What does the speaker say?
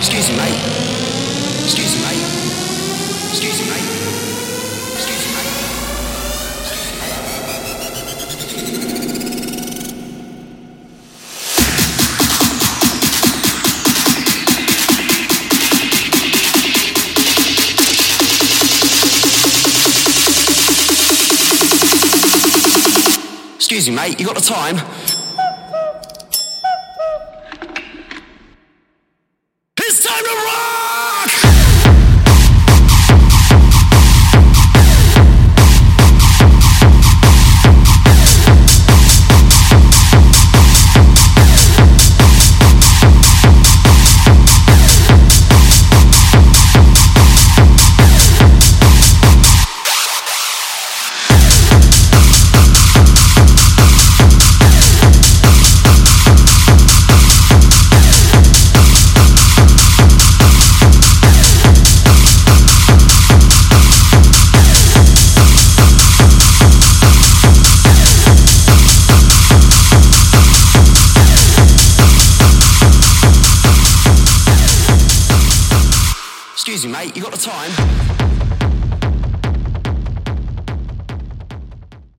Excuse me, mate. Excuse me, mate. Excuse me, mate. Excuse me, mate. Excuse me, mate. You got the time? Time to rock! Excuse me, mate, you got the time?